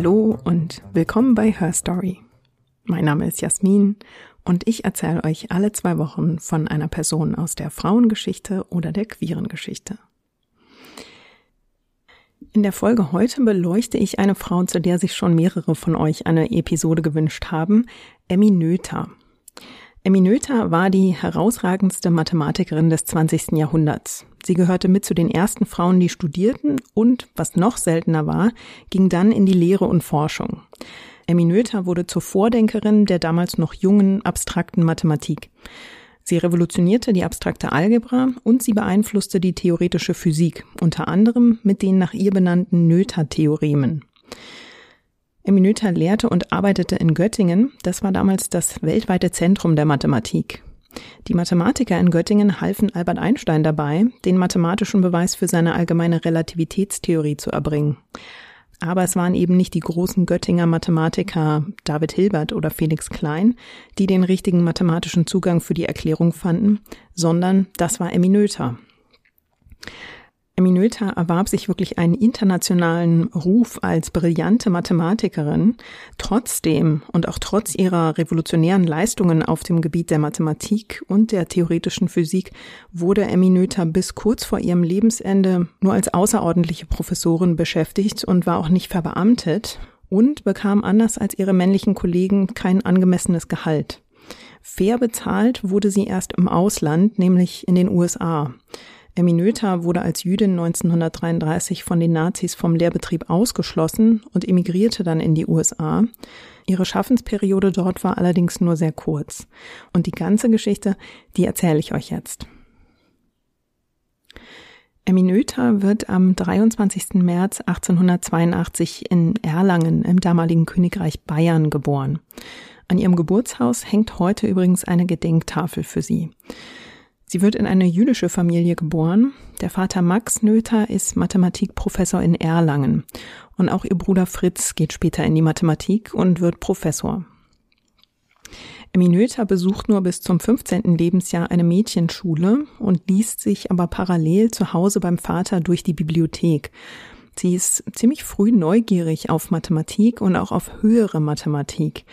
Hallo und willkommen bei Her Story. Mein Name ist Jasmin und ich erzähle euch alle zwei Wochen von einer Person aus der Frauengeschichte oder der queeren Geschichte. In der Folge heute beleuchte ich eine Frau, zu der sich schon mehrere von euch eine Episode gewünscht haben, Emmy Noether. Emmy Noether war die herausragendste Mathematikerin des 20. Jahrhunderts. Sie gehörte mit zu den ersten Frauen, die studierten und, was noch seltener war, ging dann in die Lehre und Forschung. Emmy Noether wurde zur Vordenkerin der damals noch jungen abstrakten Mathematik. Sie revolutionierte die abstrakte Algebra und sie beeinflusste die theoretische Physik, unter anderem mit den nach ihr benannten Noether-Theoremen. Emmy Noether lehrte und arbeitete in Göttingen. Das war damals das weltweite Zentrum der Mathematik. Die Mathematiker in Göttingen halfen Albert Einstein dabei, den mathematischen Beweis für seine allgemeine Relativitätstheorie zu erbringen. Aber es waren eben nicht die großen Göttinger Mathematiker David Hilbert oder Felix Klein, die den richtigen mathematischen Zugang für die Erklärung fanden, sondern das war Emmy Noether. Emmy Noether erwarb sich wirklich einen internationalen Ruf als brillante Mathematikerin. Trotzdem und auch trotz ihrer revolutionären Leistungen auf dem Gebiet der Mathematik und der theoretischen Physik wurde Emmy Noether bis kurz vor ihrem Lebensende nur als außerordentliche Professorin beschäftigt und war auch nicht verbeamtet und bekam anders als ihre männlichen Kollegen kein angemessenes Gehalt. Fair bezahlt wurde sie erst im Ausland, nämlich in den USA. Emmy Noether wurde als Jüdin 1933 von den Nazis vom Lehrbetrieb ausgeschlossen und emigrierte dann in die USA. Ihre Schaffensperiode dort war allerdings nur sehr kurz. Und die ganze Geschichte, die erzähle ich euch jetzt. Emmy Noether wird am 23. März 1882 in Erlangen im damaligen Königreich Bayern geboren. An ihrem Geburtshaus hängt heute übrigens eine Gedenktafel für sie. Sie wird in eine jüdische Familie geboren. Der Vater Max Noether ist Mathematikprofessor in Erlangen. Und auch ihr Bruder Fritz geht später in die Mathematik und wird Professor. Emmy Noether besucht nur bis zum 15. Lebensjahr eine Mädchenschule und liest sich aber parallel zu Hause beim Vater durch die Bibliothek. Sie ist ziemlich früh neugierig auf Mathematik und auch auf höhere Mathematik.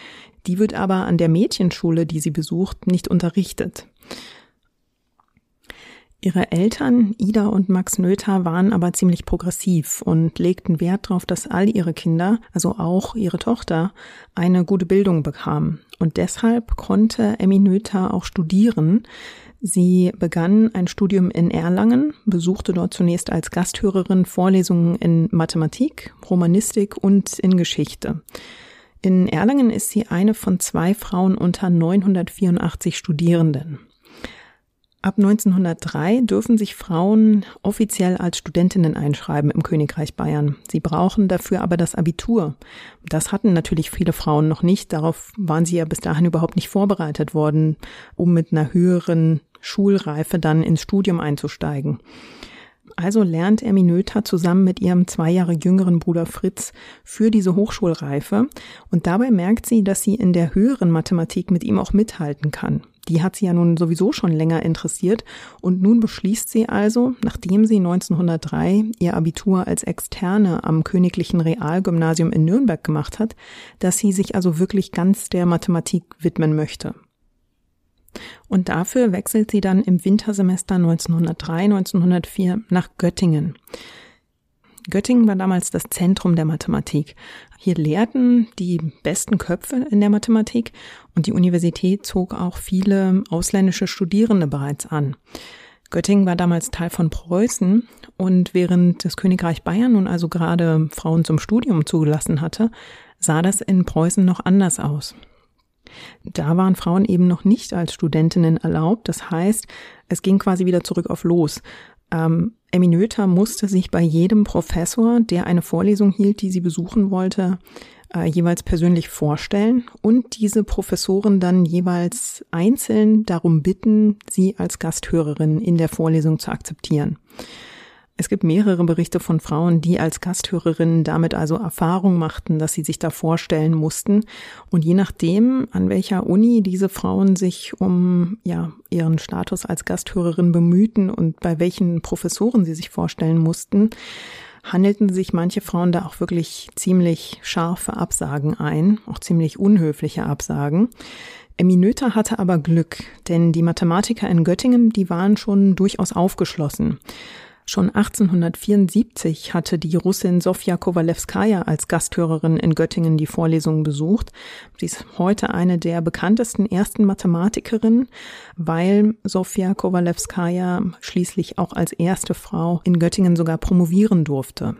Die wird aber an der Mädchenschule, die sie besucht, nicht unterrichtet. Ihre Eltern, Ida und Max Noether, waren aber ziemlich progressiv und legten Wert darauf, dass all ihre Kinder, also auch ihre Tochter, eine gute Bildung bekamen. Und deshalb konnte Emmy Noether auch studieren. Sie begann ein Studium in Erlangen, besuchte dort zunächst als Gasthörerin Vorlesungen in Mathematik, Romanistik und in Geschichte. In Erlangen ist sie eine von zwei Frauen unter 984 Studierenden. Ab 1903 dürfen sich Frauen offiziell als Studentinnen einschreiben im Königreich Bayern. Sie brauchen dafür aber das Abitur. Das hatten natürlich viele Frauen noch nicht. Darauf waren sie ja bis dahin überhaupt nicht vorbereitet worden, um mit einer höheren Schulreife dann ins Studium einzusteigen. Also lernt Emmy Noether zusammen mit ihrem zwei Jahre jüngeren Bruder Fritz für diese Hochschulreife und dabei merkt sie, dass sie in der höheren Mathematik mit ihm auch mithalten kann. Die hat sie ja nun sowieso schon länger interessiert und nun beschließt sie also, nachdem sie 1903 ihr Abitur als Externe am Königlichen Realgymnasium in Nürnberg gemacht hat, dass sie sich also wirklich ganz der Mathematik widmen möchte. Und dafür wechselt sie dann im Wintersemester 1903, 1904 nach Göttingen. Göttingen war damals das Zentrum der Mathematik. Hier lehrten die besten Köpfe in der Mathematik und die Universität zog auch viele ausländische Studierende bereits an. Göttingen war damals Teil von Preußen und während das Königreich Bayern nun also gerade Frauen zum Studium zugelassen hatte, sah das in Preußen noch anders aus. Da waren Frauen eben noch nicht als Studentinnen erlaubt. Das heißt, es ging quasi wieder zurück auf Los. Ähm, Emmy Noether musste sich bei jedem Professor, der eine Vorlesung hielt, die sie besuchen wollte, äh, jeweils persönlich vorstellen und diese Professoren dann jeweils einzeln darum bitten, sie als Gasthörerin in der Vorlesung zu akzeptieren. Es gibt mehrere Berichte von Frauen, die als Gasthörerinnen damit also Erfahrung machten, dass sie sich da vorstellen mussten. Und je nachdem, an welcher Uni diese Frauen sich um ja, ihren Status als Gasthörerin bemühten und bei welchen Professoren sie sich vorstellen mussten, handelten sich manche Frauen da auch wirklich ziemlich scharfe Absagen ein, auch ziemlich unhöfliche Absagen. Eminöter hatte aber Glück, denn die Mathematiker in Göttingen, die waren schon durchaus aufgeschlossen. Schon 1874 hatte die Russin Sofia Kowalewskaja als Gasthörerin in Göttingen die Vorlesungen besucht. Sie ist heute eine der bekanntesten ersten Mathematikerinnen, weil Sofia Kowalewskaja schließlich auch als erste Frau in Göttingen sogar promovieren durfte.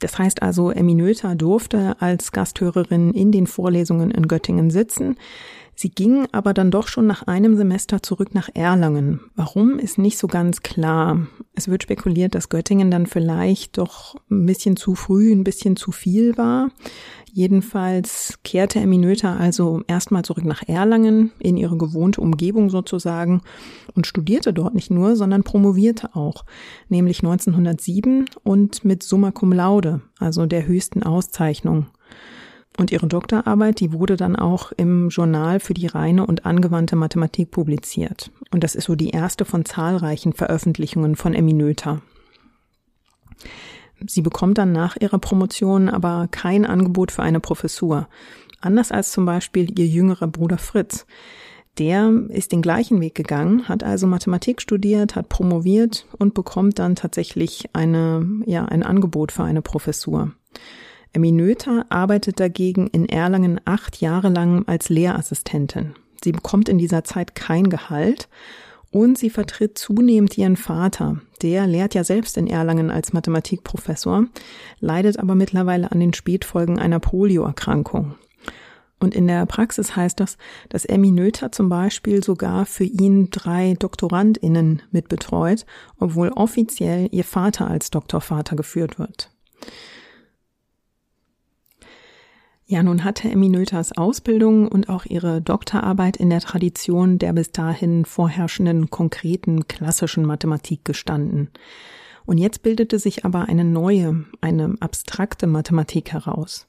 Das heißt also, Noether durfte als Gasthörerin in den Vorlesungen in Göttingen sitzen. Sie ging aber dann doch schon nach einem Semester zurück nach Erlangen. Warum ist nicht so ganz klar. Es wird spekuliert, dass Göttingen dann vielleicht doch ein bisschen zu früh, ein bisschen zu viel war. Jedenfalls kehrte Emmy Noether also erstmal zurück nach Erlangen, in ihre gewohnte Umgebung sozusagen, und studierte dort nicht nur, sondern promovierte auch, nämlich 1907 und mit Summa Cum Laude, also der höchsten Auszeichnung. Und ihre Doktorarbeit, die wurde dann auch im Journal für die reine und angewandte Mathematik publiziert. Und das ist so die erste von zahlreichen Veröffentlichungen von Emmy Noether. Sie bekommt dann nach ihrer Promotion aber kein Angebot für eine Professur. Anders als zum Beispiel ihr jüngerer Bruder Fritz. Der ist den gleichen Weg gegangen, hat also Mathematik studiert, hat promoviert und bekommt dann tatsächlich eine, ja, ein Angebot für eine Professur. Emmy Noether arbeitet dagegen in Erlangen acht Jahre lang als Lehrassistentin. Sie bekommt in dieser Zeit kein Gehalt und sie vertritt zunehmend ihren Vater. Der lehrt ja selbst in Erlangen als Mathematikprofessor, leidet aber mittlerweile an den Spätfolgen einer Polioerkrankung. Und in der Praxis heißt das, dass Emmy Noether zum Beispiel sogar für ihn drei DoktorandInnen mitbetreut, obwohl offiziell ihr Vater als Doktorvater geführt wird. Ja, nun hatte Emmy Noethers Ausbildung und auch ihre Doktorarbeit in der Tradition der bis dahin vorherrschenden konkreten klassischen Mathematik gestanden. Und jetzt bildete sich aber eine neue, eine abstrakte Mathematik heraus.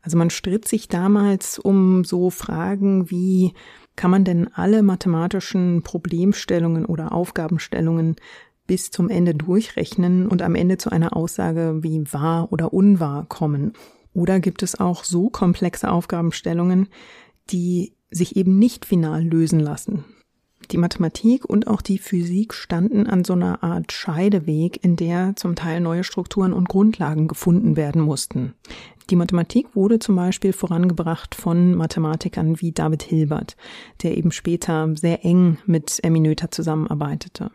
Also man stritt sich damals um so Fragen wie, kann man denn alle mathematischen Problemstellungen oder Aufgabenstellungen bis zum Ende durchrechnen und am Ende zu einer Aussage wie wahr oder unwahr kommen? Oder gibt es auch so komplexe Aufgabenstellungen, die sich eben nicht final lösen lassen? Die Mathematik und auch die Physik standen an so einer Art Scheideweg, in der zum Teil neue Strukturen und Grundlagen gefunden werden mussten. Die Mathematik wurde zum Beispiel vorangebracht von Mathematikern wie David Hilbert, der eben später sehr eng mit Emmy Noether zusammenarbeitete.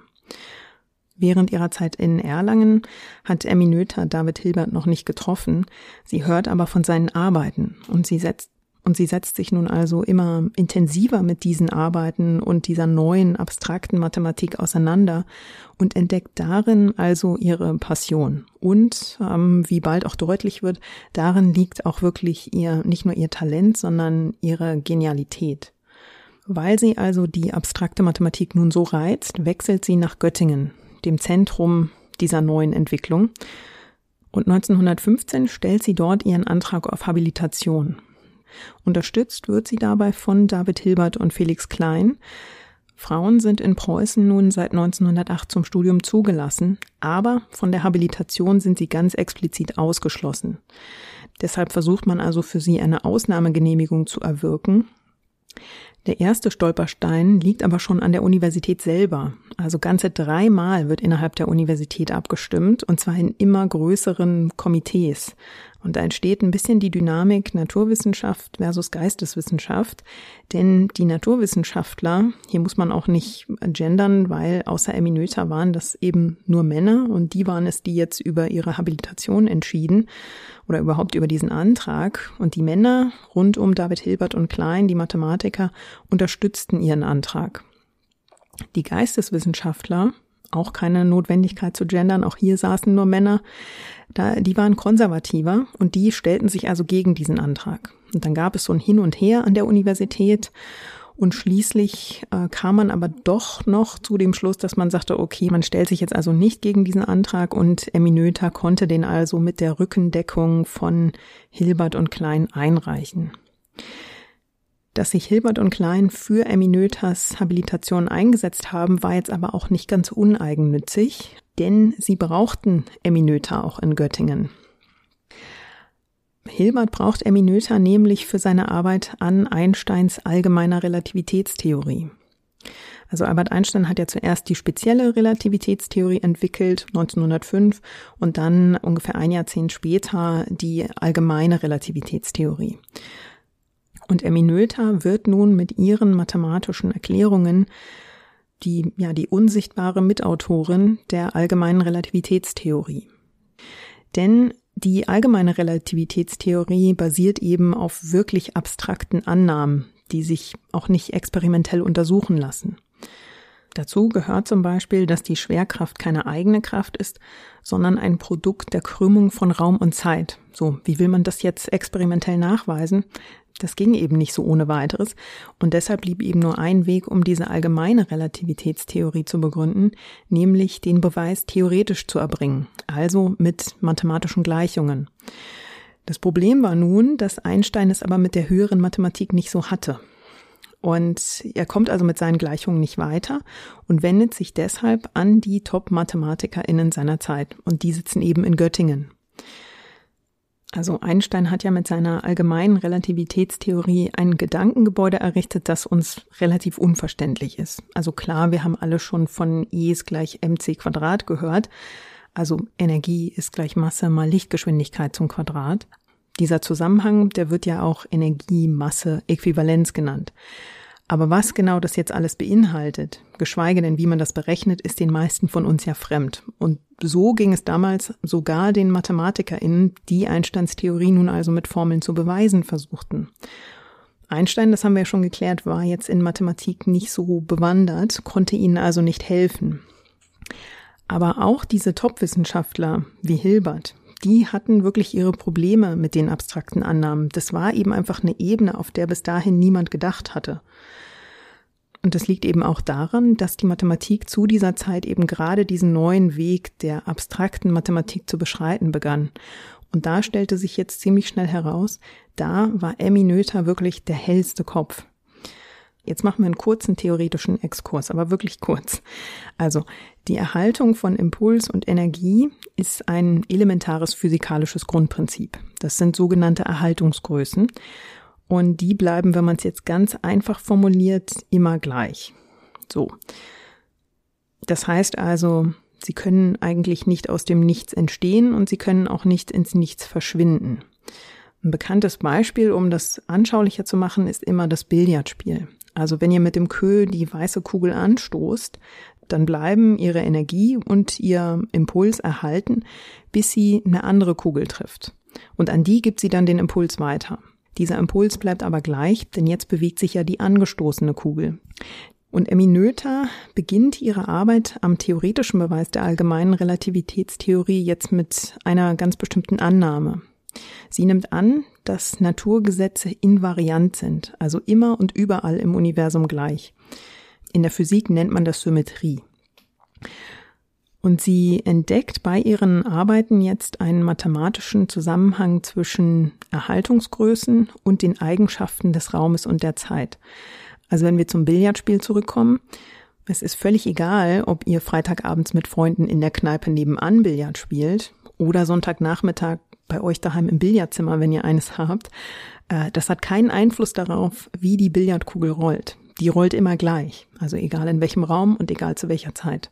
Während ihrer Zeit in Erlangen hat Emmy Noether David Hilbert noch nicht getroffen. Sie hört aber von seinen Arbeiten und sie setzt und sie setzt sich nun also immer intensiver mit diesen Arbeiten und dieser neuen abstrakten Mathematik auseinander und entdeckt darin also ihre Passion. Und ähm, wie bald auch deutlich wird, darin liegt auch wirklich ihr nicht nur ihr Talent, sondern ihre Genialität. Weil sie also die abstrakte Mathematik nun so reizt, wechselt sie nach Göttingen, dem Zentrum dieser neuen Entwicklung. Und 1915 stellt sie dort ihren Antrag auf Habilitation. Unterstützt wird sie dabei von David Hilbert und Felix Klein. Frauen sind in Preußen nun seit 1908 zum Studium zugelassen, aber von der Habilitation sind sie ganz explizit ausgeschlossen. Deshalb versucht man also für sie eine Ausnahmegenehmigung zu erwirken. Der erste Stolperstein liegt aber schon an der Universität selber. Also ganze dreimal wird innerhalb der Universität abgestimmt und zwar in immer größeren Komitees. Und da entsteht ein bisschen die Dynamik Naturwissenschaft versus Geisteswissenschaft. Denn die Naturwissenschaftler, hier muss man auch nicht gendern, weil außer Emmy Noether waren das eben nur Männer und die waren es, die jetzt über ihre Habilitation entschieden oder überhaupt über diesen Antrag. Und die Männer rund um David Hilbert und Klein, die Mathematiker, unterstützten ihren Antrag. Die Geisteswissenschaftler, auch keine Notwendigkeit zu gendern, auch hier saßen nur Männer, da, die waren konservativer und die stellten sich also gegen diesen Antrag. Und dann gab es so ein Hin und Her an der Universität und schließlich äh, kam man aber doch noch zu dem Schluss, dass man sagte, okay, man stellt sich jetzt also nicht gegen diesen Antrag und Eminöter konnte den also mit der Rückendeckung von Hilbert und Klein einreichen. Dass sich Hilbert und Klein für Noethers Habilitation eingesetzt haben, war jetzt aber auch nicht ganz uneigennützig, denn sie brauchten Noether auch in Göttingen. Hilbert braucht Noether nämlich für seine Arbeit an Einsteins allgemeiner Relativitätstheorie. Also Albert Einstein hat ja zuerst die spezielle Relativitätstheorie entwickelt, 1905, und dann ungefähr ein Jahrzehnt später die allgemeine Relativitätstheorie. Und Emmy Noether wird nun mit ihren mathematischen Erklärungen die, ja, die unsichtbare Mitautorin der allgemeinen Relativitätstheorie. Denn die allgemeine Relativitätstheorie basiert eben auf wirklich abstrakten Annahmen, die sich auch nicht experimentell untersuchen lassen. Dazu gehört zum Beispiel, dass die Schwerkraft keine eigene Kraft ist, sondern ein Produkt der Krümmung von Raum und Zeit. So, wie will man das jetzt experimentell nachweisen? Das ging eben nicht so ohne weiteres. Und deshalb blieb eben nur ein Weg, um diese allgemeine Relativitätstheorie zu begründen, nämlich den Beweis theoretisch zu erbringen, also mit mathematischen Gleichungen. Das Problem war nun, dass Einstein es aber mit der höheren Mathematik nicht so hatte. Und er kommt also mit seinen Gleichungen nicht weiter und wendet sich deshalb an die Top-MathematikerInnen seiner Zeit. Und die sitzen eben in Göttingen. Also Einstein hat ja mit seiner allgemeinen Relativitätstheorie ein Gedankengebäude errichtet, das uns relativ unverständlich ist. Also klar, wir haben alle schon von E ist gleich mc Quadrat gehört. Also Energie ist gleich Masse mal Lichtgeschwindigkeit zum Quadrat. Dieser Zusammenhang, der wird ja auch Energie-Masse-Äquivalenz genannt. Aber was genau das jetzt alles beinhaltet, geschweige denn wie man das berechnet, ist den meisten von uns ja fremd. Und so ging es damals sogar den MathematikerInnen, die Einsteins Theorie nun also mit Formeln zu beweisen versuchten. Einstein, das haben wir ja schon geklärt, war jetzt in Mathematik nicht so bewandert, konnte ihnen also nicht helfen. Aber auch diese Top-Wissenschaftler wie Hilbert, die hatten wirklich ihre Probleme mit den abstrakten Annahmen. Das war eben einfach eine Ebene, auf der bis dahin niemand gedacht hatte. Und das liegt eben auch daran, dass die Mathematik zu dieser Zeit eben gerade diesen neuen Weg der abstrakten Mathematik zu beschreiten begann. Und da stellte sich jetzt ziemlich schnell heraus, da war Emmy Noether wirklich der hellste Kopf. Jetzt machen wir einen kurzen theoretischen Exkurs, aber wirklich kurz. Also, die Erhaltung von Impuls und Energie ist ein elementares physikalisches Grundprinzip. Das sind sogenannte Erhaltungsgrößen. Und die bleiben, wenn man es jetzt ganz einfach formuliert, immer gleich. So. Das heißt also, sie können eigentlich nicht aus dem Nichts entstehen und sie können auch nicht ins Nichts verschwinden. Ein bekanntes Beispiel, um das anschaulicher zu machen, ist immer das Billardspiel. Also wenn ihr mit dem Kö die weiße Kugel anstoßt, dann bleiben ihre Energie und ihr Impuls erhalten, bis sie eine andere Kugel trifft. Und an die gibt sie dann den Impuls weiter. Dieser Impuls bleibt aber gleich, denn jetzt bewegt sich ja die angestoßene Kugel. Und Emmy Noether beginnt ihre Arbeit am theoretischen Beweis der allgemeinen Relativitätstheorie jetzt mit einer ganz bestimmten Annahme. Sie nimmt an, dass Naturgesetze invariant sind, also immer und überall im Universum gleich. In der Physik nennt man das Symmetrie. Und sie entdeckt bei ihren Arbeiten jetzt einen mathematischen Zusammenhang zwischen Erhaltungsgrößen und den Eigenschaften des Raumes und der Zeit. Also wenn wir zum Billardspiel zurückkommen, es ist völlig egal, ob ihr Freitagabends mit Freunden in der Kneipe nebenan Billard spielt oder Sonntagnachmittag bei euch daheim im Billardzimmer, wenn ihr eines habt. Äh, das hat keinen Einfluss darauf, wie die Billardkugel rollt. Die rollt immer gleich, also egal in welchem Raum und egal zu welcher Zeit.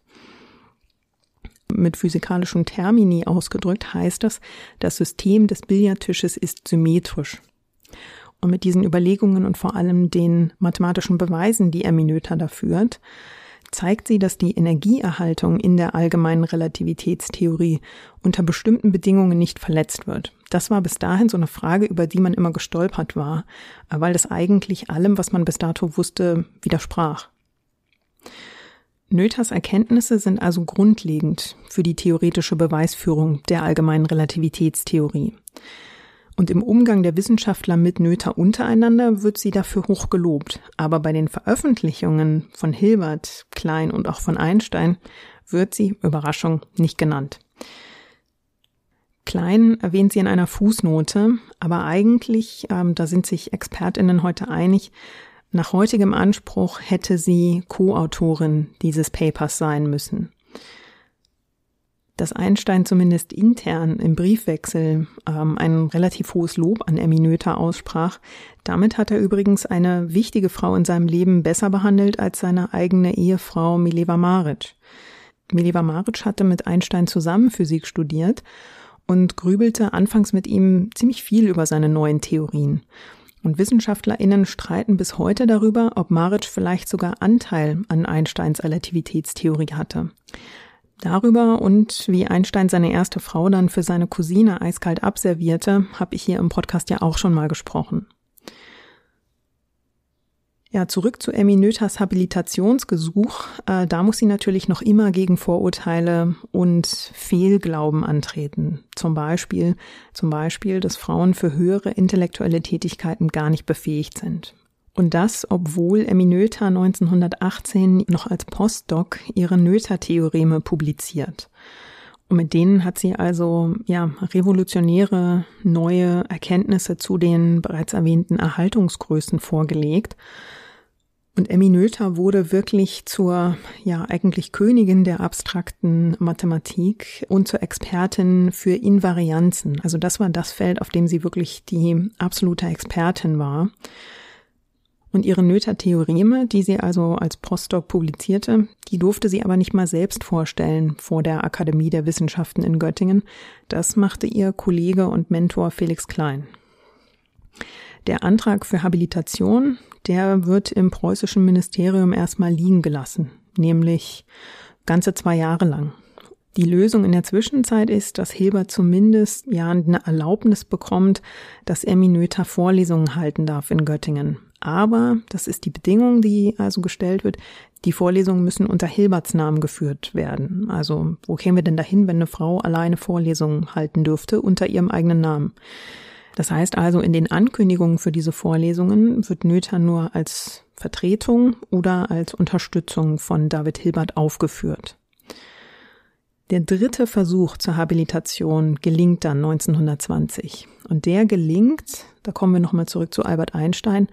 Mit physikalischen Termini ausgedrückt heißt das, das System des Billardtisches ist symmetrisch. Und mit diesen Überlegungen und vor allem den mathematischen Beweisen, die Erminöter da führt, zeigt sie, dass die Energieerhaltung in der allgemeinen Relativitätstheorie unter bestimmten Bedingungen nicht verletzt wird. Das war bis dahin so eine Frage, über die man immer gestolpert war, weil das eigentlich allem, was man bis dato wusste, widersprach. Noethers Erkenntnisse sind also grundlegend für die theoretische Beweisführung der allgemeinen Relativitätstheorie. Und im Umgang der Wissenschaftler mit Noether untereinander wird sie dafür hoch gelobt. Aber bei den Veröffentlichungen von Hilbert, Klein und auch von Einstein wird sie, Überraschung, nicht genannt. Klein erwähnt sie in einer Fußnote, Aber eigentlich, ähm, da sind sich Expertinnen heute einig, nach heutigem Anspruch hätte sie Co-Autorin dieses Papers sein müssen dass Einstein zumindest intern im Briefwechsel ähm, ein relativ hohes Lob an Emmy Noether aussprach. Damit hat er übrigens eine wichtige Frau in seinem Leben besser behandelt als seine eigene Ehefrau Mileva Maric. Mileva Maric hatte mit Einstein zusammen Physik studiert und grübelte anfangs mit ihm ziemlich viel über seine neuen Theorien. Und WissenschaftlerInnen streiten bis heute darüber, ob Maric vielleicht sogar Anteil an Einsteins Relativitätstheorie hatte. Darüber und wie Einstein seine erste Frau dann für seine Cousine eiskalt abservierte, habe ich hier im Podcast ja auch schon mal gesprochen. Ja, zurück zu Emmy Noethers Habilitationsgesuch. Äh, da muss sie natürlich noch immer gegen Vorurteile und Fehlglauben antreten. Zum Beispiel, zum Beispiel, dass Frauen für höhere intellektuelle Tätigkeiten gar nicht befähigt sind. Und das, obwohl Emmy Noether 1918 noch als Postdoc ihre Noether-Theoreme publiziert. Und mit denen hat sie also, ja, revolutionäre neue Erkenntnisse zu den bereits erwähnten Erhaltungsgrößen vorgelegt. Und Emmy Noether wurde wirklich zur, ja, eigentlich Königin der abstrakten Mathematik und zur Expertin für Invarianzen. Also das war das Feld, auf dem sie wirklich die absolute Expertin war. Und ihre Noether-Theoreme, die sie also als Postdoc publizierte, die durfte sie aber nicht mal selbst vorstellen vor der Akademie der Wissenschaften in Göttingen. Das machte ihr Kollege und Mentor Felix Klein. Der Antrag für Habilitation, der wird im preußischen Ministerium erstmal liegen gelassen, nämlich ganze zwei Jahre lang. Die Lösung in der Zwischenzeit ist, dass Hilbert zumindest ja eine Erlaubnis bekommt, dass er Minöter Vorlesungen halten darf in Göttingen. Aber, das ist die Bedingung, die also gestellt wird, die Vorlesungen müssen unter Hilberts Namen geführt werden. Also, wo kämen wir denn dahin, wenn eine Frau alleine Vorlesungen halten dürfte unter ihrem eigenen Namen? Das heißt also, in den Ankündigungen für diese Vorlesungen wird Nöther nur als Vertretung oder als Unterstützung von David Hilbert aufgeführt. Der dritte Versuch zur Habilitation gelingt dann 1920. Und der gelingt, da kommen wir nochmal zurück zu Albert Einstein,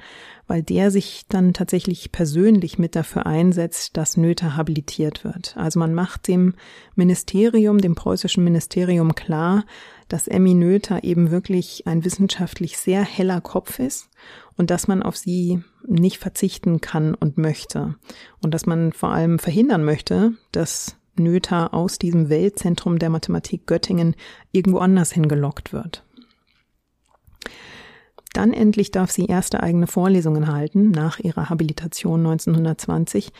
weil der sich dann tatsächlich persönlich mit dafür einsetzt, dass Noether habilitiert wird. Also man macht dem Ministerium, dem preußischen Ministerium klar, dass Emmy Noether eben wirklich ein wissenschaftlich sehr heller Kopf ist und dass man auf sie nicht verzichten kann und möchte. Und dass man vor allem verhindern möchte, dass Noether aus diesem Weltzentrum der Mathematik Göttingen irgendwo anders hingelockt wird. Dann endlich darf sie erste eigene Vorlesungen halten, nach ihrer Habilitation 1920.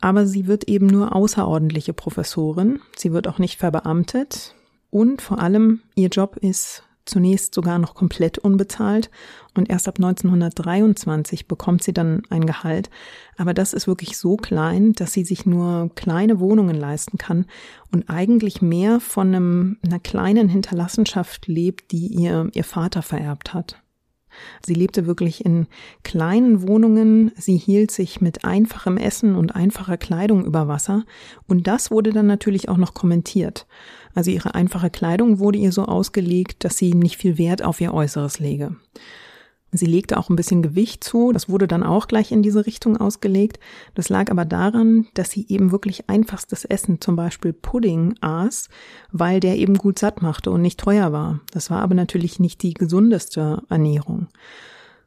Aber sie wird eben nur außerordentliche Professorin. Sie wird auch nicht verbeamtet. Und vor allem, ihr Job ist zunächst sogar noch komplett unbezahlt und erst ab 1923 bekommt sie dann ein Gehalt. Aber das ist wirklich so klein, dass sie sich nur kleine Wohnungen leisten kann und eigentlich mehr von einem, einer kleinen Hinterlassenschaft lebt, die ihr ihr Vater vererbt hat. Sie lebte wirklich in kleinen Wohnungen, sie hielt sich mit einfachem Essen und einfacher Kleidung über Wasser und das wurde dann natürlich auch noch kommentiert. Also ihre einfache Kleidung wurde ihr so ausgelegt, dass sie nicht viel Wert auf ihr Äußeres lege. Sie legte auch ein bisschen Gewicht zu, das wurde dann auch gleich in diese Richtung ausgelegt. Das lag aber daran, dass sie eben wirklich einfachstes Essen, zum Beispiel Pudding, aß, weil der eben gut satt machte und nicht teuer war. Das war aber natürlich nicht die gesundeste Ernährung.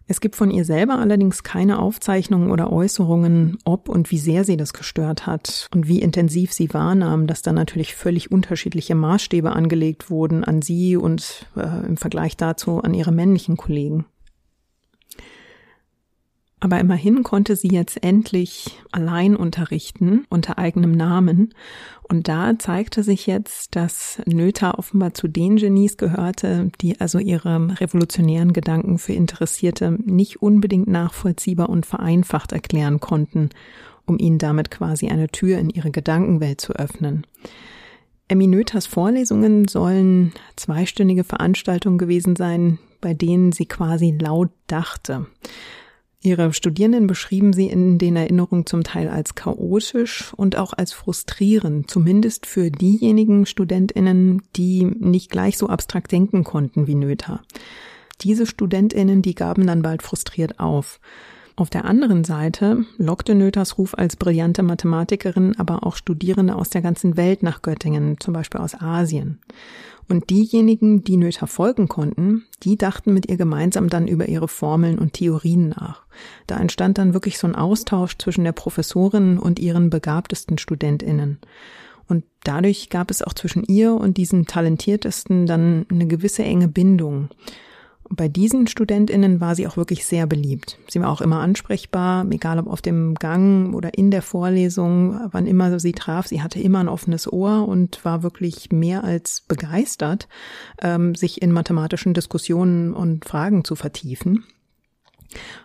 Es gibt von ihr selber allerdings keine Aufzeichnungen oder Äußerungen, ob und wie sehr sie das gestört hat und wie intensiv sie wahrnahm, dass da natürlich völlig unterschiedliche Maßstäbe angelegt wurden an sie und äh, im Vergleich dazu an ihre männlichen Kollegen. Aber immerhin konnte sie jetzt endlich allein unterrichten unter eigenem Namen. Und da zeigte sich jetzt, dass Noether offenbar zu den Genies gehörte, die also ihre revolutionären Gedanken für Interessierte nicht unbedingt nachvollziehbar und vereinfacht erklären konnten, um ihnen damit quasi eine Tür in ihre Gedankenwelt zu öffnen. Emmy Noethers Vorlesungen sollen zweistündige Veranstaltungen gewesen sein, bei denen sie quasi laut dachte. Ihre Studierenden beschrieben sie in den Erinnerungen zum Teil als chaotisch und auch als frustrierend, zumindest für diejenigen Studentinnen, die nicht gleich so abstrakt denken konnten wie Noether. Diese Studentinnen, die gaben dann bald frustriert auf. Auf der anderen Seite lockte Nöthers Ruf als brillante Mathematikerin aber auch Studierende aus der ganzen Welt nach Göttingen, zum Beispiel aus Asien. Und diejenigen, die Noether folgen konnten, die dachten mit ihr gemeinsam dann über ihre Formeln und Theorien nach. Da entstand dann wirklich so ein Austausch zwischen der Professorin und ihren begabtesten Studentinnen. Und dadurch gab es auch zwischen ihr und diesen Talentiertesten dann eine gewisse enge Bindung. Bei diesen Studentinnen war sie auch wirklich sehr beliebt. Sie war auch immer ansprechbar, egal ob auf dem Gang oder in der Vorlesung, wann immer sie traf. Sie hatte immer ein offenes Ohr und war wirklich mehr als begeistert, ähm, sich in mathematischen Diskussionen und Fragen zu vertiefen.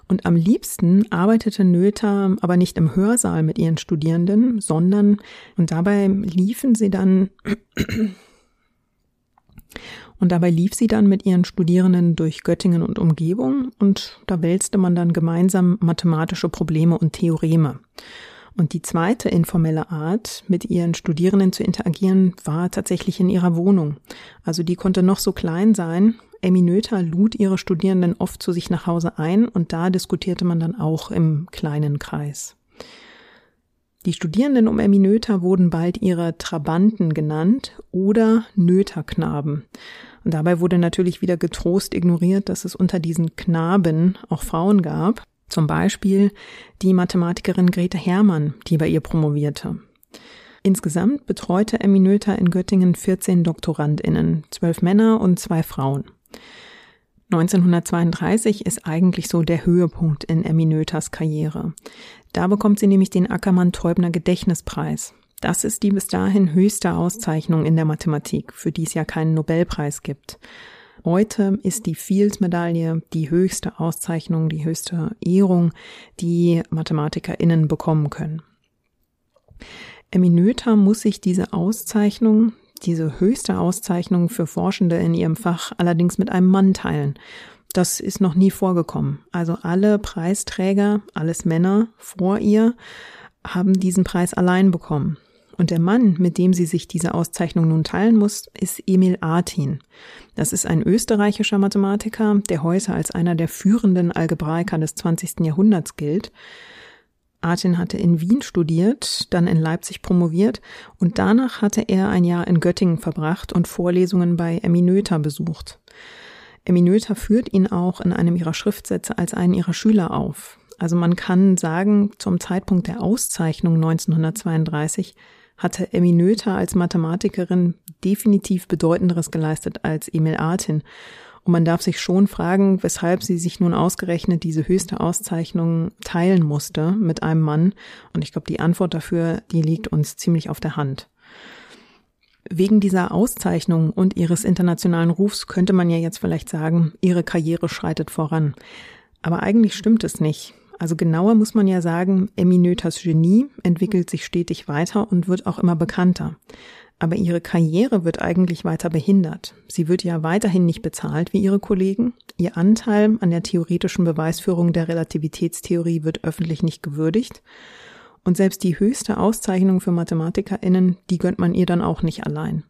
Und am liebsten arbeitete Noether aber nicht im Hörsaal mit ihren Studierenden, sondern, und dabei liefen sie dann und dabei lief sie dann mit ihren Studierenden durch Göttingen und Umgebung und da wälzte man dann gemeinsam mathematische Probleme und Theoreme. Und die zweite informelle Art, mit ihren Studierenden zu interagieren, war tatsächlich in ihrer Wohnung. Also die konnte noch so klein sein. Emmy Noether lud ihre Studierenden oft zu sich nach Hause ein und da diskutierte man dann auch im kleinen Kreis. Die Studierenden um Emmy Noether wurden bald ihre Trabanten genannt oder Noetherknaben. Und dabei wurde natürlich wieder getrost ignoriert, dass es unter diesen Knaben auch Frauen gab. Zum Beispiel die Mathematikerin Grete Hermann, die bei ihr promovierte. Insgesamt betreute Emmy Noether in Göttingen 14 DoktorandInnen, zwölf Männer und zwei Frauen. 1932 ist eigentlich so der Höhepunkt in Emmy Noethers Karriere. Da bekommt sie nämlich den Ackermann-Teubner Gedächtnispreis. Das ist die bis dahin höchste Auszeichnung in der Mathematik, für die es ja keinen Nobelpreis gibt. Heute ist die Fields-Medaille die höchste Auszeichnung, die höchste Ehrung, die MathematikerInnen bekommen können. Emmy Noether muss sich diese Auszeichnung, diese höchste Auszeichnung für Forschende in ihrem Fach allerdings mit einem Mann teilen. Das ist noch nie vorgekommen. Also alle Preisträger, alles Männer vor ihr, haben diesen Preis allein bekommen. Und der Mann, mit dem sie sich diese Auszeichnung nun teilen muss, ist Emil Artin. Das ist ein österreichischer Mathematiker, der heute als einer der führenden Algebraiker des 20. Jahrhunderts gilt. Artin hatte in Wien studiert, dann in Leipzig promoviert und danach hatte er ein Jahr in Göttingen verbracht und Vorlesungen bei Emmy Noether besucht. Emmy Noether führt ihn auch in einem ihrer Schriftsätze als einen ihrer Schüler auf. Also man kann sagen, zum Zeitpunkt der Auszeichnung 1932 hatte Emmy Noether als Mathematikerin definitiv Bedeutenderes geleistet als Emil Artin. Und man darf sich schon fragen, weshalb sie sich nun ausgerechnet diese höchste Auszeichnung teilen musste mit einem Mann. Und ich glaube, die Antwort dafür, die liegt uns ziemlich auf der Hand. Wegen dieser Auszeichnung und ihres internationalen Rufs könnte man ja jetzt vielleicht sagen, ihre Karriere schreitet voran. Aber eigentlich stimmt es nicht. Also genauer muss man ja sagen, Noethers Genie entwickelt sich stetig weiter und wird auch immer bekannter. Aber ihre Karriere wird eigentlich weiter behindert. Sie wird ja weiterhin nicht bezahlt wie ihre Kollegen. Ihr Anteil an der theoretischen Beweisführung der Relativitätstheorie wird öffentlich nicht gewürdigt. Und selbst die höchste Auszeichnung für MathematikerInnen, die gönnt man ihr dann auch nicht allein.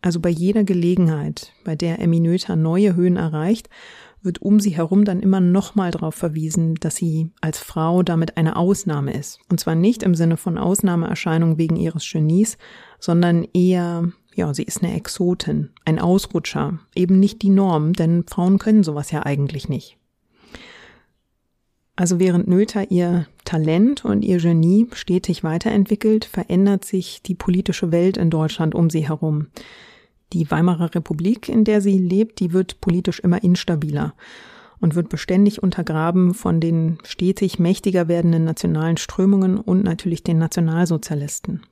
Also bei jeder Gelegenheit, bei der Emmy Noether neue Höhen erreicht, wird um sie herum dann immer nochmal darauf verwiesen, dass sie als Frau damit eine Ausnahme ist. Und zwar nicht im Sinne von Ausnahmeerscheinung wegen ihres Genies, sondern eher, ja, sie ist eine Exotin, ein Ausrutscher, eben nicht die Norm, denn Frauen können sowas ja eigentlich nicht. Also während Noether ihr Talent und ihr Genie stetig weiterentwickelt, verändert sich die politische Welt in Deutschland um sie herum. Die Weimarer Republik, in der sie lebt, die wird politisch immer instabiler und wird beständig untergraben von den stetig mächtiger werdenden nationalen Strömungen und natürlich den Nationalsozialisten.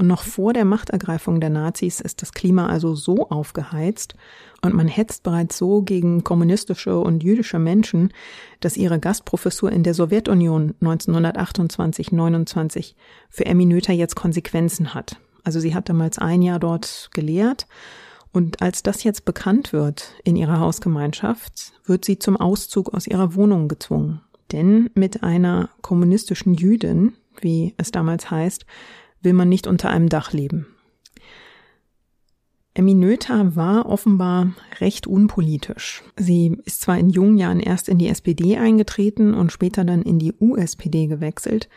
Und noch vor der Machtergreifung der Nazis ist das Klima also so aufgeheizt und man hetzt bereits so gegen kommunistische und jüdische Menschen, dass ihre Gastprofessur in der Sowjetunion 1928-29 für Emmy Noether jetzt Konsequenzen hat. Also sie hat damals ein Jahr dort gelehrt und als das jetzt bekannt wird in ihrer Hausgemeinschaft, wird sie zum Auszug aus ihrer Wohnung gezwungen. Denn mit einer kommunistischen Jüdin, wie es damals heißt, will man nicht unter einem Dach leben. Eminöta war offenbar recht unpolitisch. Sie ist zwar in jungen Jahren erst in die SPD eingetreten und später dann in die USPD gewechselt,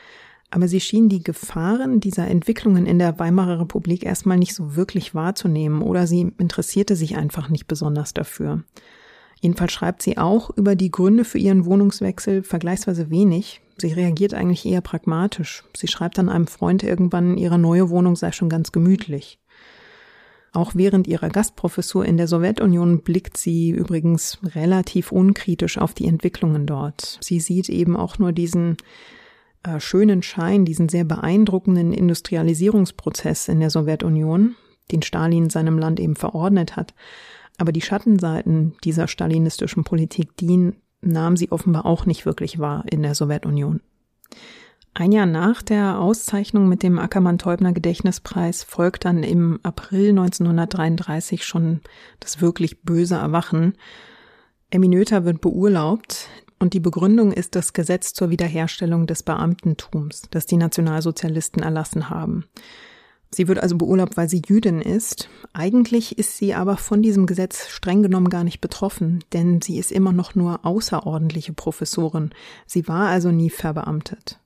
aber sie schien die Gefahren dieser Entwicklungen in der Weimarer Republik erstmal nicht so wirklich wahrzunehmen oder sie interessierte sich einfach nicht besonders dafür. Jedenfalls schreibt sie auch über die Gründe für ihren Wohnungswechsel vergleichsweise wenig. Sie reagiert eigentlich eher pragmatisch. Sie schreibt dann einem Freund irgendwann, ihre neue Wohnung sei schon ganz gemütlich. Auch während ihrer Gastprofessur in der Sowjetunion blickt sie übrigens relativ unkritisch auf die Entwicklungen dort. Sie sieht eben auch nur diesen äh, schönen Schein, diesen sehr beeindruckenden Industrialisierungsprozess in der Sowjetunion, den Stalin seinem Land eben verordnet hat. Aber die Schattenseiten dieser stalinistischen Politik, die nahm sie offenbar auch nicht wirklich wahr in der Sowjetunion. Ein Jahr nach der Auszeichnung mit dem Ackermann-Teubner Gedächtnispreis folgt dann im April 1933 schon das wirklich böse Erwachen. Eminöter wird beurlaubt und die Begründung ist das Gesetz zur Wiederherstellung des Beamtentums, das die Nationalsozialisten erlassen haben. Sie wird also beurlaubt, weil sie Jüdin ist. Eigentlich ist sie aber von diesem Gesetz streng genommen gar nicht betroffen, denn sie ist immer noch nur außerordentliche Professorin. Sie war also nie verbeamtet.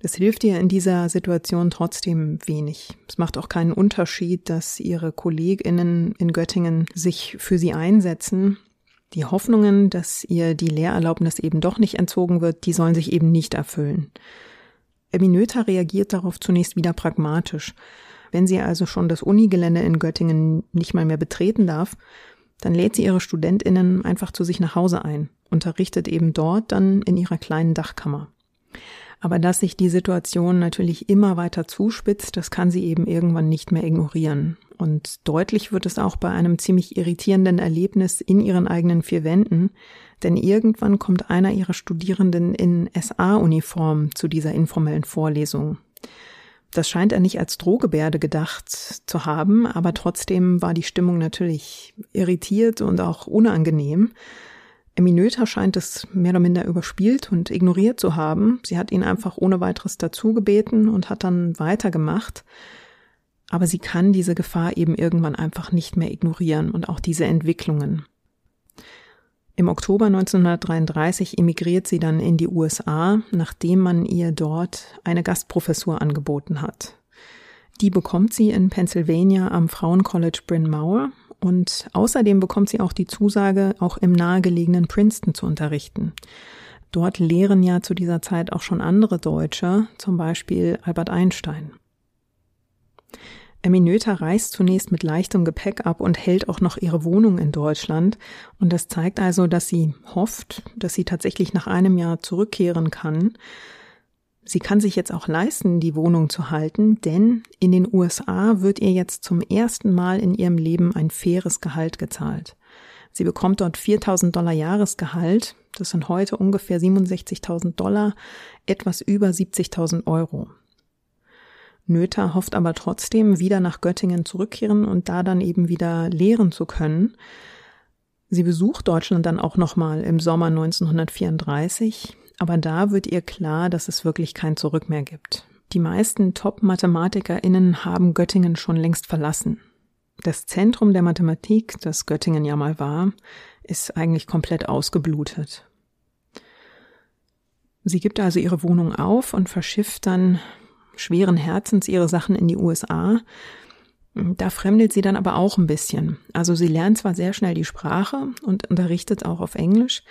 Das hilft ihr in dieser Situation trotzdem wenig. Es macht auch keinen Unterschied, dass ihre KollegInnen in Göttingen sich für sie einsetzen. Die Hoffnungen, dass ihr die Lehrerlaubnis eben doch nicht entzogen wird, die sollen sich eben nicht erfüllen. Eminöta reagiert darauf zunächst wieder pragmatisch. Wenn sie also schon das Unigelände in Göttingen nicht mal mehr betreten darf, dann lädt sie ihre StudentInnen einfach zu sich nach Hause ein, unterrichtet eben dort dann in ihrer kleinen Dachkammer. Aber dass sich die Situation natürlich immer weiter zuspitzt, das kann sie eben irgendwann nicht mehr ignorieren. Und deutlich wird es auch bei einem ziemlich irritierenden Erlebnis in ihren eigenen vier Wänden, denn irgendwann kommt einer ihrer Studierenden in SA-Uniform zu dieser informellen Vorlesung. Das scheint er nicht als Drohgebärde gedacht zu haben, aber trotzdem war die Stimmung natürlich irritiert und auch unangenehm. Eminöter scheint es mehr oder minder überspielt und ignoriert zu haben. Sie hat ihn einfach ohne weiteres dazu gebeten und hat dann weitergemacht. Aber sie kann diese Gefahr eben irgendwann einfach nicht mehr ignorieren und auch diese Entwicklungen. Im Oktober 1933 emigriert sie dann in die USA, nachdem man ihr dort eine Gastprofessur angeboten hat. Die bekommt sie in Pennsylvania am Frauencollege Bryn Mawr und außerdem bekommt sie auch die Zusage, auch im nahegelegenen Princeton zu unterrichten. Dort lehren ja zu dieser Zeit auch schon andere Deutsche, zum Beispiel Albert Einstein. Eminöter reist zunächst mit leichtem Gepäck ab und hält auch noch ihre Wohnung in Deutschland. Und das zeigt also, dass sie hofft, dass sie tatsächlich nach einem Jahr zurückkehren kann. Sie kann sich jetzt auch leisten, die Wohnung zu halten, denn in den USA wird ihr jetzt zum ersten Mal in ihrem Leben ein faires Gehalt gezahlt. Sie bekommt dort 4000 Dollar Jahresgehalt. Das sind heute ungefähr 67.000 Dollar, etwas über 70.000 Euro. Nöther hofft aber trotzdem, wieder nach Göttingen zurückkehren und da dann eben wieder lehren zu können. Sie besucht Deutschland dann auch nochmal im Sommer 1934 aber da wird ihr klar, dass es wirklich kein Zurück mehr gibt. Die meisten Top-MathematikerInnen haben Göttingen schon längst verlassen. Das Zentrum der Mathematik, das Göttingen ja mal war, ist eigentlich komplett ausgeblutet. Sie gibt also ihre Wohnung auf und verschifft dann schweren Herzens ihre Sachen in die USA. Da fremdelt sie dann aber auch ein bisschen. Also sie lernt zwar sehr schnell die Sprache und unterrichtet auch auf Englisch,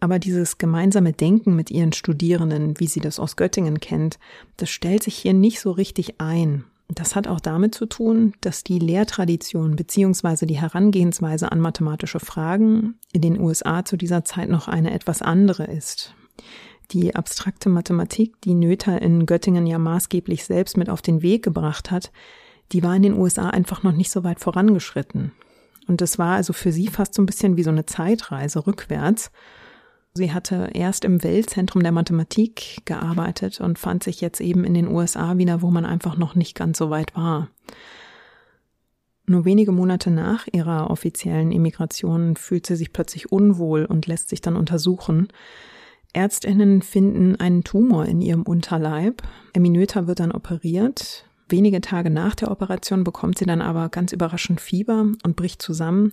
aber dieses gemeinsame Denken mit ihren Studierenden, wie sie das aus Göttingen kennt, das stellt sich hier nicht so richtig ein. Das hat auch damit zu tun, dass die Lehrtradition beziehungsweise die Herangehensweise an mathematische Fragen in den USA zu dieser Zeit noch eine etwas andere ist. Die abstrakte Mathematik, die Noether in Göttingen ja maßgeblich selbst mit auf den Weg gebracht hat, die war in den USA einfach noch nicht so weit vorangeschritten. Und es war also für sie fast so ein bisschen wie so eine Zeitreise rückwärts. Sie hatte erst im Weltzentrum der Mathematik gearbeitet und fand sich jetzt eben in den USA wieder, wo man einfach noch nicht ganz so weit war. Nur wenige Monate nach ihrer offiziellen Immigration fühlt sie sich plötzlich unwohl und lässt sich dann untersuchen. Ärztinnen finden einen Tumor in ihrem Unterleib. Eminöter wird dann operiert. Wenige Tage nach der Operation bekommt sie dann aber ganz überraschend Fieber und bricht zusammen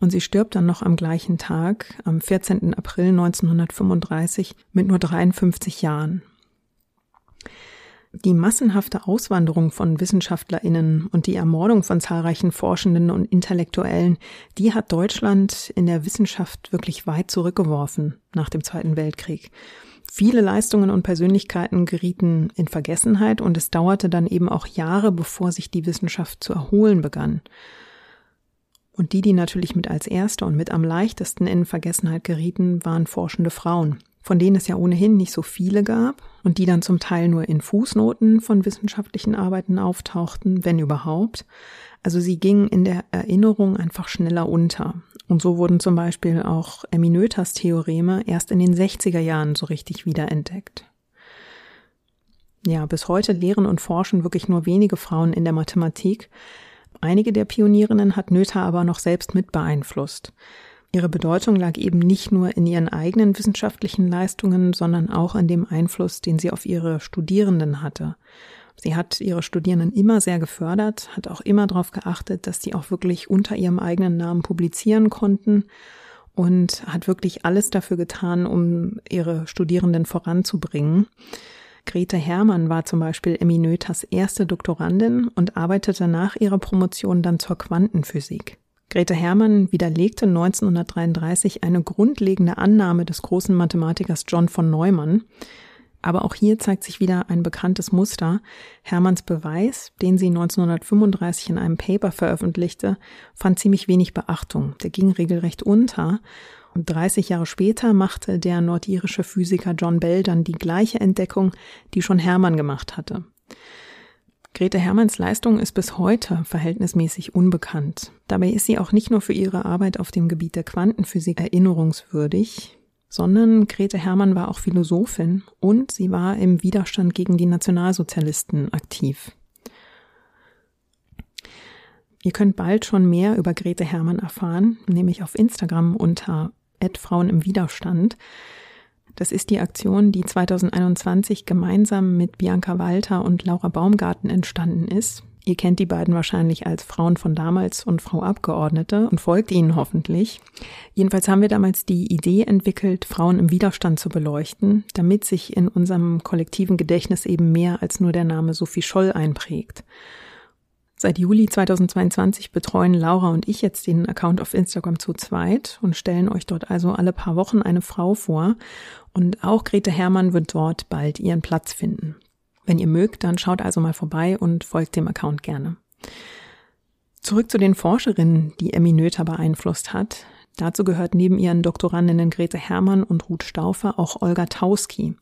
und sie stirbt dann noch am gleichen Tag, am 14. April 1935, mit nur 53 Jahren. Die massenhafte Auswanderung von Wissenschaftlerinnen und die Ermordung von zahlreichen Forschenden und Intellektuellen, die hat Deutschland in der Wissenschaft wirklich weit zurückgeworfen nach dem Zweiten Weltkrieg. Viele Leistungen und Persönlichkeiten gerieten in Vergessenheit und es dauerte dann eben auch Jahre, bevor sich die Wissenschaft zu erholen begann. Und die, die natürlich mit als Erste und mit am leichtesten in Vergessenheit gerieten, waren forschende Frauen, von denen es ja ohnehin nicht so viele gab und die dann zum Teil nur in Fußnoten von wissenschaftlichen Arbeiten auftauchten, wenn überhaupt. Also sie gingen in der Erinnerung einfach schneller unter. Und so wurden zum Beispiel auch Eminötas Theoreme erst in den 60er Jahren so richtig wiederentdeckt. Ja, bis heute lehren und forschen wirklich nur wenige Frauen in der Mathematik, Einige der Pionierinnen hat Noether aber noch selbst mit beeinflusst. Ihre Bedeutung lag eben nicht nur in ihren eigenen wissenschaftlichen Leistungen, sondern auch in dem Einfluss, den sie auf ihre Studierenden hatte. Sie hat ihre Studierenden immer sehr gefördert, hat auch immer darauf geachtet, dass sie auch wirklich unter ihrem eigenen Namen publizieren konnten und hat wirklich alles dafür getan, um ihre Studierenden voranzubringen. Grete Hermann war zum Beispiel Emmy Noethers erste Doktorandin und arbeitete nach ihrer Promotion dann zur Quantenphysik. Grete Hermann widerlegte 1933 eine grundlegende Annahme des großen Mathematikers John von Neumann. Aber auch hier zeigt sich wieder ein bekanntes Muster. Hermanns Beweis, den sie 1935 in einem Paper veröffentlichte, fand ziemlich wenig Beachtung. Der ging regelrecht unter und 30 Jahre später machte der nordirische Physiker John Bell dann die gleiche Entdeckung, die schon Hermann gemacht hatte. Grete Hermanns Leistung ist bis heute verhältnismäßig unbekannt. Dabei ist sie auch nicht nur für ihre Arbeit auf dem Gebiet der Quantenphysik erinnerungswürdig, sondern Grete Hermann war auch Philosophin und sie war im Widerstand gegen die Nationalsozialisten aktiv. Ihr könnt bald schon mehr über Grete Hermann erfahren, nämlich auf Instagram unter Frauen im Widerstand. Das ist die Aktion, die 2021 gemeinsam mit Bianca Walter und Laura Baumgarten entstanden ist. Ihr kennt die beiden wahrscheinlich als Frauen von damals und Frau Abgeordnete und folgt ihnen hoffentlich. Jedenfalls haben wir damals die Idee entwickelt, Frauen im Widerstand zu beleuchten, damit sich in unserem kollektiven Gedächtnis eben mehr als nur der Name Sophie Scholl einprägt. Seit Juli 2022 betreuen Laura und ich jetzt den Account auf Instagram zu zweit und stellen euch dort also alle paar Wochen eine Frau vor. Und auch Grete Hermann wird dort bald ihren Platz finden. Wenn ihr mögt, dann schaut also mal vorbei und folgt dem Account gerne. Zurück zu den Forscherinnen, die Emmy Noether beeinflusst hat. Dazu gehört neben ihren Doktorandinnen Grete Hermann und Ruth Stauffer auch Olga Tauski.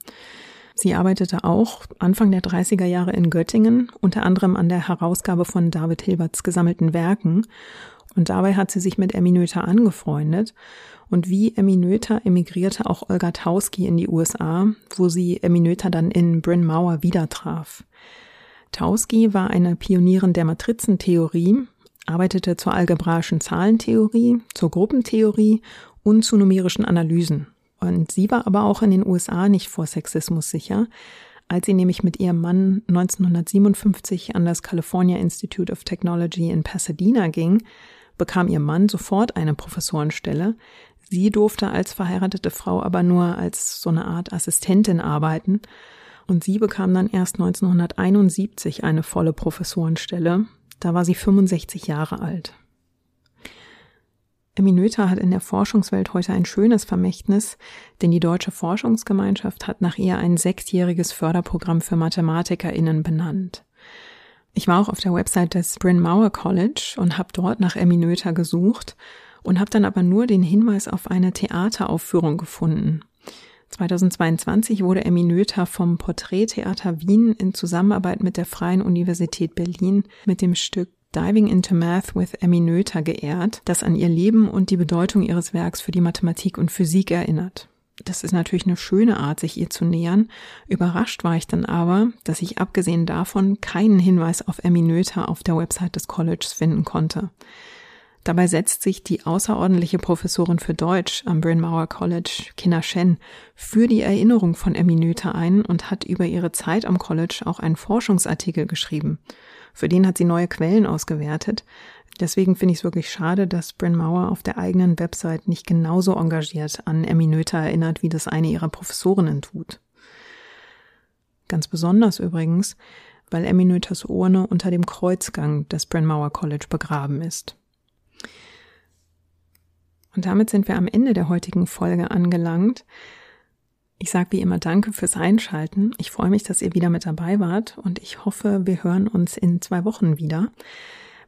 Sie arbeitete auch Anfang der 30er Jahre in Göttingen, unter anderem an der Herausgabe von David Hilberts gesammelten Werken. Und dabei hat sie sich mit Emmy Noether angefreundet. Und wie Emmy Noether emigrierte auch Olga Tauski in die USA, wo sie Emmy Noether dann in Bryn Mawr wieder traf. Tauski war eine Pionierin der Matrizentheorie, arbeitete zur algebraischen Zahlentheorie, zur Gruppentheorie und zu numerischen Analysen. Und sie war aber auch in den USA nicht vor Sexismus sicher, als sie nämlich mit ihrem Mann 1957 an das California Institute of Technology in Pasadena ging, bekam ihr Mann sofort eine Professorenstelle. Sie durfte als verheiratete Frau aber nur als so eine Art Assistentin arbeiten. Und sie bekam dann erst 1971 eine volle Professorenstelle. Da war sie 65 Jahre alt. Eminöta hat in der Forschungswelt heute ein schönes Vermächtnis, denn die Deutsche Forschungsgemeinschaft hat nach ihr ein sechsjähriges Förderprogramm für MathematikerInnen benannt. Ich war auch auf der Website des Bryn Mawr College und habe dort nach Eminöta gesucht und habe dann aber nur den Hinweis auf eine Theateraufführung gefunden. 2022 wurde Eminöta vom Porträttheater Wien in Zusammenarbeit mit der Freien Universität Berlin mit dem Stück Diving into Math with Emmy Noether geehrt, das an ihr Leben und die Bedeutung ihres Werks für die Mathematik und Physik erinnert. Das ist natürlich eine schöne Art, sich ihr zu nähern. Überrascht war ich dann aber, dass ich abgesehen davon keinen Hinweis auf Emmy Noether auf der Website des Colleges finden konnte. Dabei setzt sich die außerordentliche Professorin für Deutsch am Bryn Mawr College, Kina Shen, für die Erinnerung von Emmy Noether ein und hat über ihre Zeit am College auch einen Forschungsartikel geschrieben. Für den hat sie neue Quellen ausgewertet. Deswegen finde ich es wirklich schade, dass Bryn Mawr auf der eigenen Website nicht genauso engagiert an Emmy Noether erinnert, wie das eine ihrer Professorinnen tut. Ganz besonders übrigens, weil Emmy Noethers Urne unter dem Kreuzgang des Bryn Mawr College begraben ist. Und damit sind wir am Ende der heutigen Folge angelangt. Ich sage wie immer Danke fürs Einschalten. Ich freue mich, dass ihr wieder mit dabei wart und ich hoffe, wir hören uns in zwei Wochen wieder.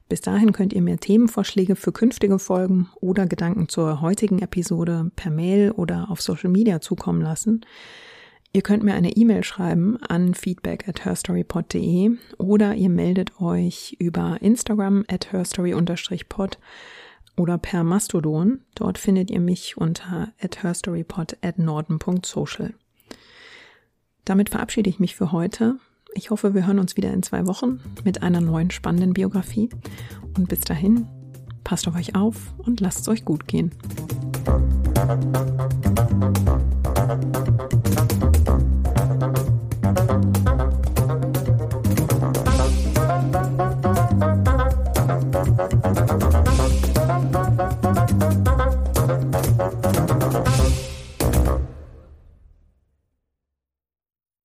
Bis dahin könnt ihr mir Themenvorschläge für künftige Folgen oder Gedanken zur heutigen Episode per Mail oder auf Social Media zukommen lassen. Ihr könnt mir eine E-Mail schreiben an feedback at herstorypod.de oder ihr meldet euch über Instagram at herstory-pod oder per Mastodon. Dort findet ihr mich unter at herstorypod at norden.social. Damit verabschiede ich mich für heute. Ich hoffe, wir hören uns wieder in zwei Wochen mit einer neuen spannenden Biografie. Und bis dahin, passt auf euch auf und lasst es euch gut gehen.